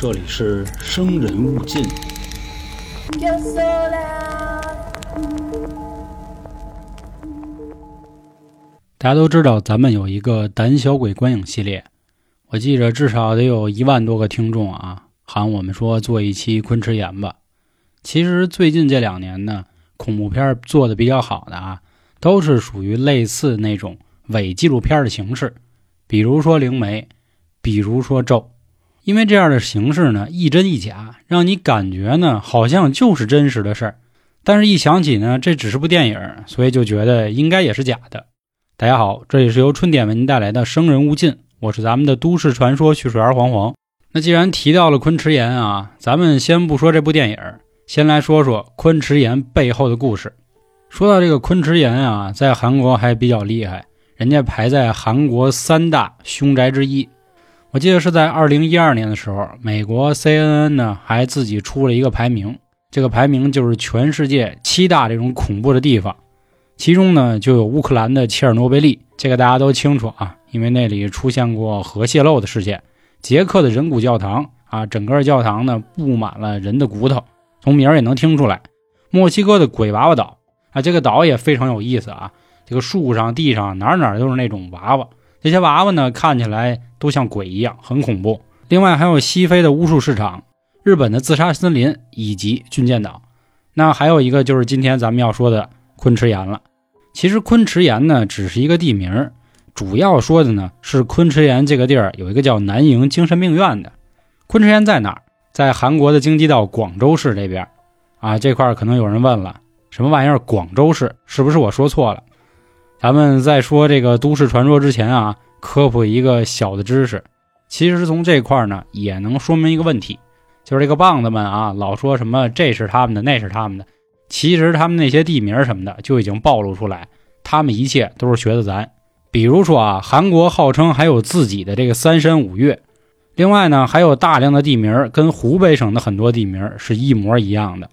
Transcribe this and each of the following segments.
这里是生人勿近。大家都知道，咱们有一个胆小鬼观影系列，我记着至少得有一万多个听众啊，喊我们说做一期昆池岩吧。其实最近这两年呢，恐怖片做的比较好的啊，都是属于类似那种伪纪录片的形式，比如说《灵媒》，比如说《咒》，因为这样的形式呢，一真一假，让你感觉呢好像就是真实的事儿，但是一想起呢，这只是部电影，所以就觉得应该也是假的。大家好，这里是由春点为您带来的《生人勿近》，我是咱们的都市传说叙述员黄黄。那既然提到了昆池岩啊，咱们先不说这部电影，先来说说昆池岩背后的故事。说到这个昆池岩啊，在韩国还比较厉害，人家排在韩国三大凶宅之一。我记得是在二零一二年的时候，美国 CNN 呢还自己出了一个排名，这个排名就是全世界七大这种恐怖的地方。其中呢，就有乌克兰的切尔诺贝利，这个大家都清楚啊，因为那里出现过核泄漏的事件。捷克的人骨教堂啊，整个教堂呢布满了人的骨头，从名儿也能听出来。墨西哥的鬼娃娃岛啊，这个岛也非常有意思啊，这个树上、地上哪哪都是那种娃娃，这些娃娃呢看起来都像鬼一样，很恐怖。另外还有西非的巫术市场、日本的自杀森林以及军舰岛。那还有一个就是今天咱们要说的昆池岩了。其实昆池岩呢，只是一个地名，主要说的呢是昆池岩这个地儿有一个叫南营精神病院的。昆池岩在哪儿？在韩国的京畿道广州市这边。啊，这块儿可能有人问了，什么玩意儿？广州市是不是我说错了？咱们在说这个都市传说之前啊，科普一个小的知识。其实从这块儿呢，也能说明一个问题，就是这个棒子们啊，老说什么这是他们的，那是他们的。其实他们那些地名什么的就已经暴露出来，他们一切都是学的咱。比如说啊，韩国号称还有自己的这个三山五岳，另外呢还有大量的地名跟湖北省的很多地名是一模一样的。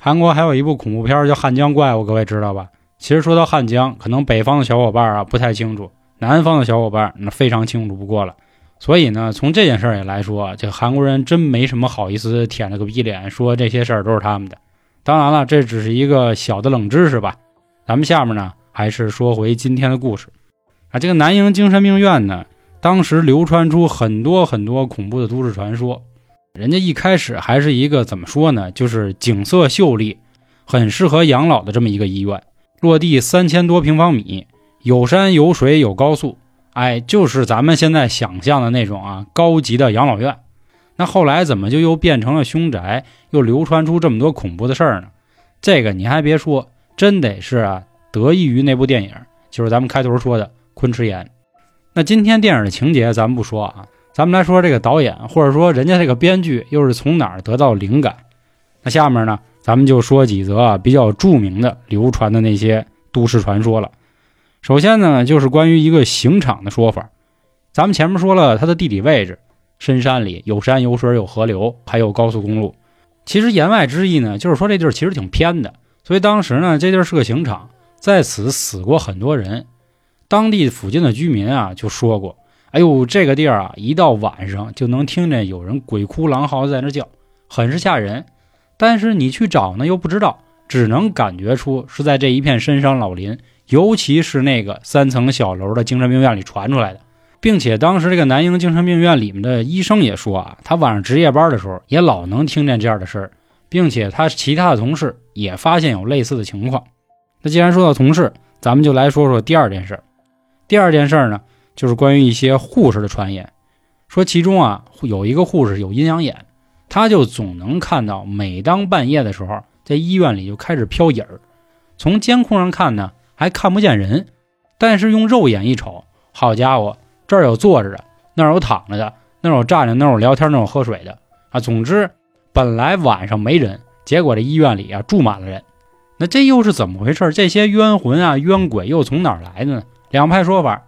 韩国还有一部恐怖片叫《汉江怪物》，各位知道吧？其实说到汉江，可能北方的小伙伴啊不太清楚，南方的小伙伴那非常清楚不过了。所以呢，从这件事儿也来说，这韩国人真没什么好意思舔着个逼脸说这些事儿都是他们的。当然了，这只是一个小的冷知识吧。咱们下面呢，还是说回今天的故事。啊，这个南营精神病院呢，当时流传出很多很多恐怖的都市传说。人家一开始还是一个怎么说呢，就是景色秀丽，很适合养老的这么一个医院。落地三千多平方米，有山有水有高速，哎，就是咱们现在想象的那种啊，高级的养老院。那后来怎么就又变成了凶宅，又流传出这么多恐怖的事儿呢？这个你还别说，真得是啊，得益于那部电影，就是咱们开头说的《昆池岩》。那今天电影的情节咱们不说啊，咱们来说这个导演或者说人家这个编剧又是从哪儿得到灵感？那下面呢，咱们就说几则啊比较著名的流传的那些都市传说了。首先呢，就是关于一个刑场的说法。咱们前面说了它的地理位置。深山里有山有水有河流，还有高速公路。其实言外之意呢，就是说这地儿其实挺偏的。所以当时呢，这地儿是个刑场，在此死过很多人。当地附近的居民啊就说过：“哎呦，这个地儿啊，一到晚上就能听见有人鬼哭狼嚎在那叫，很是吓人。但是你去找呢，又不知道，只能感觉出是在这一片深山老林，尤其是那个三层小楼的精神病院里传出来的。”并且当时这个南营精神病院里面的医生也说啊，他晚上值夜班的时候也老能听见这样的事儿，并且他其他的同事也发现有类似的情况。那既然说到同事，咱们就来说说第二件事。第二件事呢，就是关于一些护士的传言，说其中啊有一个护士有阴阳眼，他就总能看到，每当半夜的时候，在医院里就开始飘影儿。从监控上看呢，还看不见人，但是用肉眼一瞅，好家伙！这儿有坐着的，那儿有躺着的，那儿有站着，那儿有聊天，那儿有喝水的啊。总之，本来晚上没人，结果这医院里啊住满了人。那这又是怎么回事？这些冤魂啊、冤鬼又从哪儿来的呢？两派说法。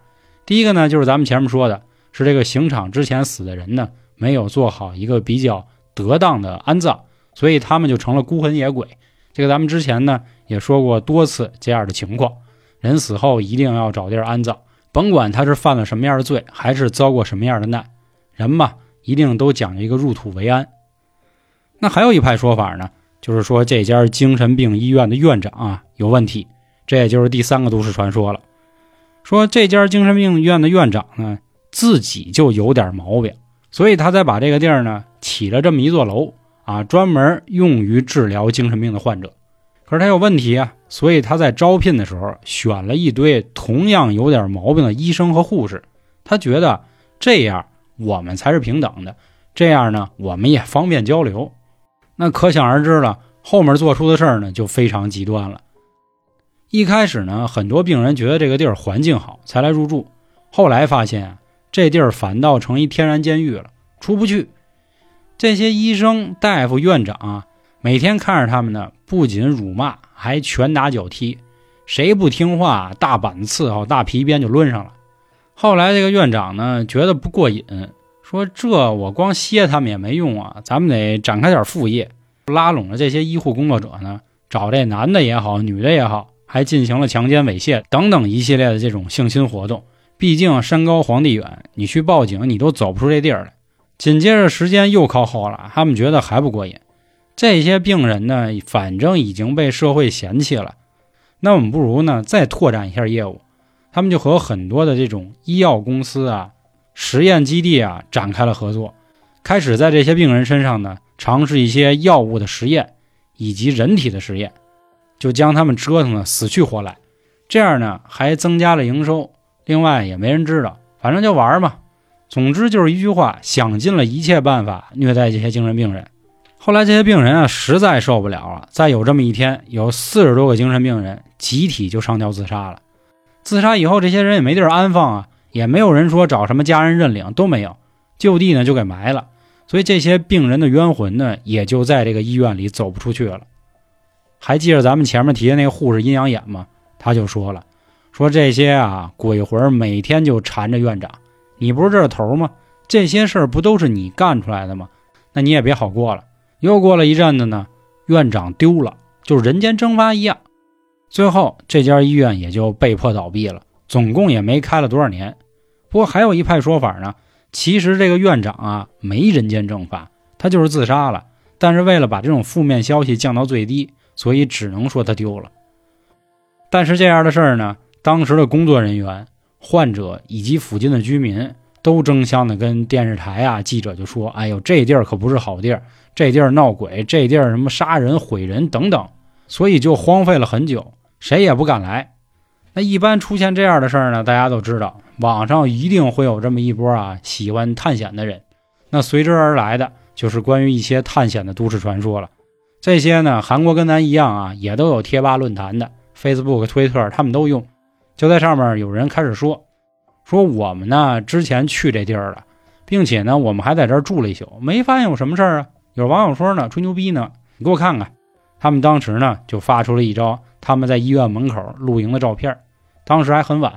第一个呢，就是咱们前面说的，是这个刑场之前死的人呢，没有做好一个比较得当的安葬，所以他们就成了孤魂野鬼。这个咱们之前呢也说过多次这样的情况，人死后一定要找地儿安葬。甭管他是犯了什么样的罪，还是遭过什么样的难，人嘛，一定都讲究一个入土为安。那还有一派说法呢，就是说这家精神病医院的院长啊有问题，这也就是第三个都市传说了。说这家精神病院的院长呢自己就有点毛病，所以他才把这个地儿呢起了这么一座楼啊，专门用于治疗精神病的患者。可是他有问题啊，所以他在招聘的时候选了一堆同样有点毛病的医生和护士。他觉得这样我们才是平等的，这样呢我们也方便交流。那可想而知了，后面做出的事儿呢就非常极端了。一开始呢，很多病人觉得这个地儿环境好才来入住，后来发现，这地儿反倒成一天然监狱了，出不去。这些医生、大夫、院长啊，每天看着他们呢，不仅辱骂，还拳打脚踢，谁不听话，大板伺候，大皮鞭就抡上了。后来这个院长呢，觉得不过瘾，说这我光歇他们也没用啊，咱们得展开点副业，拉拢了这些医护工作者呢，找这男的也好，女的也好。还进行了强奸、猥亵等等一系列的这种性侵活动。毕竟山高皇帝远，你去报警你都走不出这地儿来。紧接着时间又靠后了，他们觉得还不过瘾。这些病人呢，反正已经被社会嫌弃了，那我们不如呢再拓展一下业务。他们就和很多的这种医药公司啊、实验基地啊展开了合作，开始在这些病人身上呢尝试一些药物的实验以及人体的实验。就将他们折腾的死去活来，这样呢还增加了营收。另外也没人知道，反正就玩嘛。总之就是一句话，想尽了一切办法虐待这些精神病人。后来这些病人啊实在受不了了，再有这么一天，有四十多个精神病人集体就上吊自杀了。自杀以后，这些人也没地儿安放啊，也没有人说找什么家人认领，都没有，就地呢就给埋了。所以这些病人的冤魂呢，也就在这个医院里走不出去了。还记着咱们前面提的那个护士阴阳眼吗？他就说了，说这些啊鬼魂每天就缠着院长，你不是这头吗？这些事儿不都是你干出来的吗？那你也别好过了。又过了一阵子呢，院长丢了，就是人间蒸发一样。最后这家医院也就被迫倒闭了，总共也没开了多少年。不过还有一派说法呢，其实这个院长啊没人间蒸发，他就是自杀了。但是为了把这种负面消息降到最低。所以只能说他丢了。但是这样的事儿呢，当时的工作人员、患者以及附近的居民都争相的跟电视台啊、记者就说：“哎呦，这地儿可不是好地儿，这地儿闹鬼，这地儿什么杀人、毁人等等。”所以就荒废了很久，谁也不敢来。那一般出现这样的事儿呢，大家都知道，网上一定会有这么一波啊喜欢探险的人。那随之而来的就是关于一些探险的都市传说了。这些呢，韩国跟咱一样啊，也都有贴吧论坛的，Facebook、Twitter，他们都用。就在上面有人开始说，说我们呢之前去这地儿了，并且呢我们还在这儿住了一宿，没发现有什么事儿啊。有网友说呢，吹牛逼呢，你给我看看。他们当时呢就发出了一张他们在医院门口露营的照片，当时还很晚。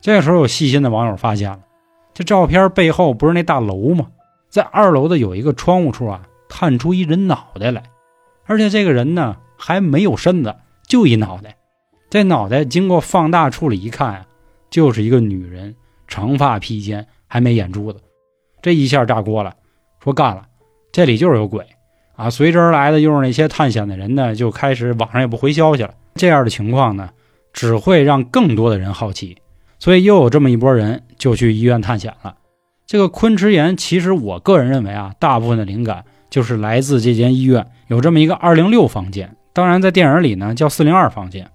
这个时候有细心的网友发现了，这照片背后不是那大楼吗？在二楼的有一个窗户处啊，探出一人脑袋来。而且这个人呢还没有身子，就一脑袋。这脑袋经过放大处理一看啊，就是一个女人，长发披肩，还没眼珠子。这一下炸锅了，说干了，这里就是有鬼啊！随之而来的又是那些探险的人呢，就开始网上也不回消息了。这样的情况呢，只会让更多的人好奇，所以又有这么一波人就去医院探险了。这个昆池岩，其实我个人认为啊，大部分的灵感。就是来自这间医院有这么一个二零六房间，当然在电影里呢叫四零二房间。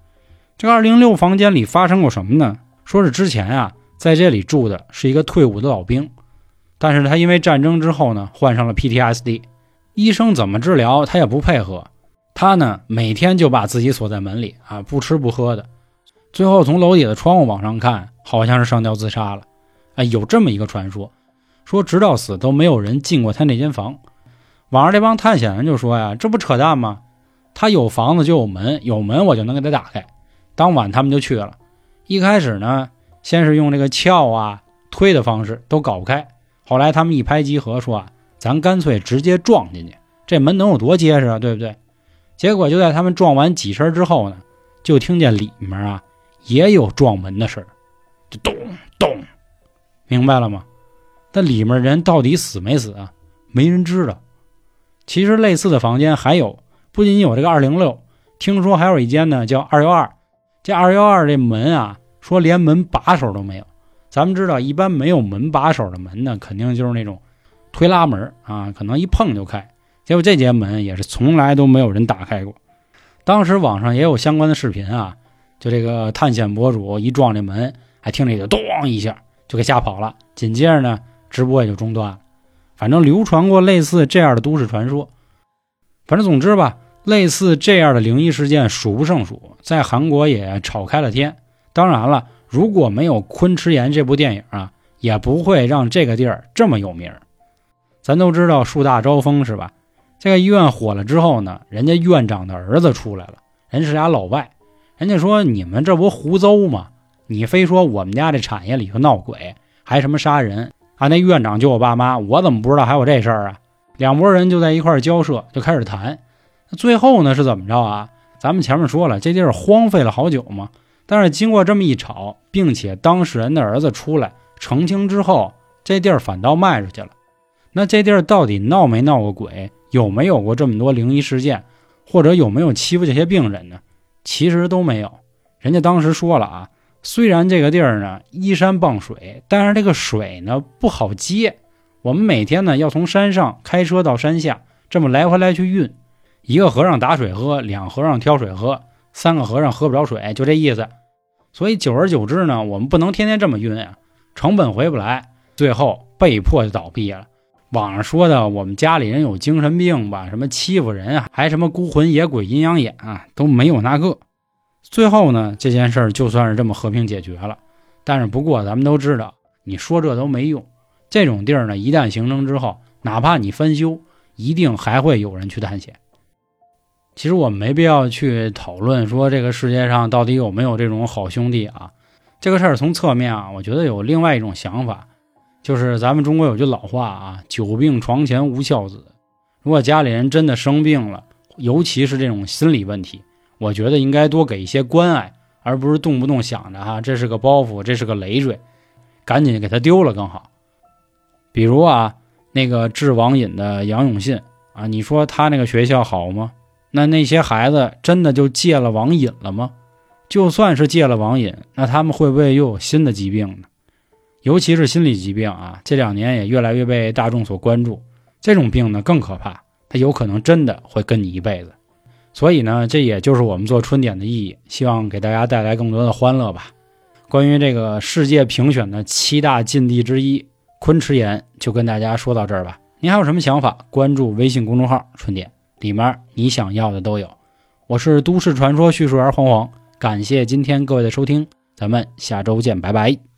这个二零六房间里发生过什么呢？说是之前啊在这里住的是一个退伍的老兵，但是他因为战争之后呢患上了 PTSD，医生怎么治疗他也不配合，他呢每天就把自己锁在门里啊不吃不喝的，最后从楼底的窗户往上看，好像是上吊自杀了。哎，有这么一个传说，说直到死都没有人进过他那间房。网上这帮探险人就说呀：“这不扯淡吗？他有房子就有门，有门我就能给他打开。”当晚他们就去了。一开始呢，先是用这个撬啊、推的方式都搞不开。后来他们一拍即合，说：“啊，咱干脆直接撞进去，这门能有多结实啊？对不对？”结果就在他们撞完几声之后呢，就听见里面啊也有撞门的事儿，就咚咚，明白了吗？但里面人到底死没死啊？没人知道。其实类似的房间还有，不仅有这个二零六，听说还有一间呢，叫二幺二。这二幺二这门啊，说连门把手都没有。咱们知道，一般没有门把手的门呢，肯定就是那种推拉门啊，可能一碰就开。结果这间门也是从来都没有人打开过。当时网上也有相关的视频啊，就这个探险博主一撞这门，还听着就咚一下就给吓跑了。紧接着呢，直播也就中断了。反正流传过类似这样的都市传说，反正总之吧，类似这样的灵异事件数不胜数，在韩国也吵开了天。当然了，如果没有《昆池岩》这部电影啊，也不会让这个地儿这么有名。咱都知道树大招风是吧？这个医院火了之后呢，人家院长的儿子出来了，人是俩老外，人家说你们这不胡诌吗？你非说我们家这产业里头闹鬼，还什么杀人？啊，那院长就我爸妈，我怎么不知道还有这事儿啊？两拨人就在一块交涉，就开始谈。最后呢是怎么着啊？咱们前面说了，这地儿荒废了好久嘛。但是经过这么一吵，并且当事人的儿子出来澄清之后，这地儿反倒卖出去了。那这地儿到底闹没闹过鬼？有没有过这么多灵异事件？或者有没有欺负这些病人呢？其实都没有。人家当时说了啊。虽然这个地儿呢依山傍水，但是这个水呢不好接。我们每天呢要从山上开车到山下，这么来回来去运。一个和尚打水喝，两和尚挑水喝，三个和尚喝不着水，就这意思。所以久而久之呢，我们不能天天这么运啊，成本回不来，最后被迫就倒闭了。网上说的我们家里人有精神病吧，什么欺负人啊，还什么孤魂野鬼、阴阳眼啊，都没有那个。最后呢，这件事儿就算是这么和平解决了。但是不过，咱们都知道，你说这都没用。这种地儿呢，一旦形成之后，哪怕你翻修，一定还会有人去探险。其实我们没必要去讨论说这个世界上到底有没有这种好兄弟啊。这个事儿从侧面啊，我觉得有另外一种想法，就是咱们中国有句老话啊，“久病床前无孝子”。如果家里人真的生病了，尤其是这种心理问题。我觉得应该多给一些关爱，而不是动不动想着哈，这是个包袱，这是个累赘，赶紧给他丢了更好。比如啊，那个治网瘾的杨永信啊，你说他那个学校好吗？那那些孩子真的就戒了网瘾了吗？就算是戒了网瘾，那他们会不会又有新的疾病呢？尤其是心理疾病啊，这两年也越来越被大众所关注。这种病呢更可怕，它有可能真的会跟你一辈子。所以呢，这也就是我们做春点的意义，希望给大家带来更多的欢乐吧。关于这个世界评选的七大禁地之一昆池岩，就跟大家说到这儿吧。您还有什么想法？关注微信公众号“春点”，里面你想要的都有。我是都市传说叙述员黄黄，感谢今天各位的收听，咱们下周见，拜拜。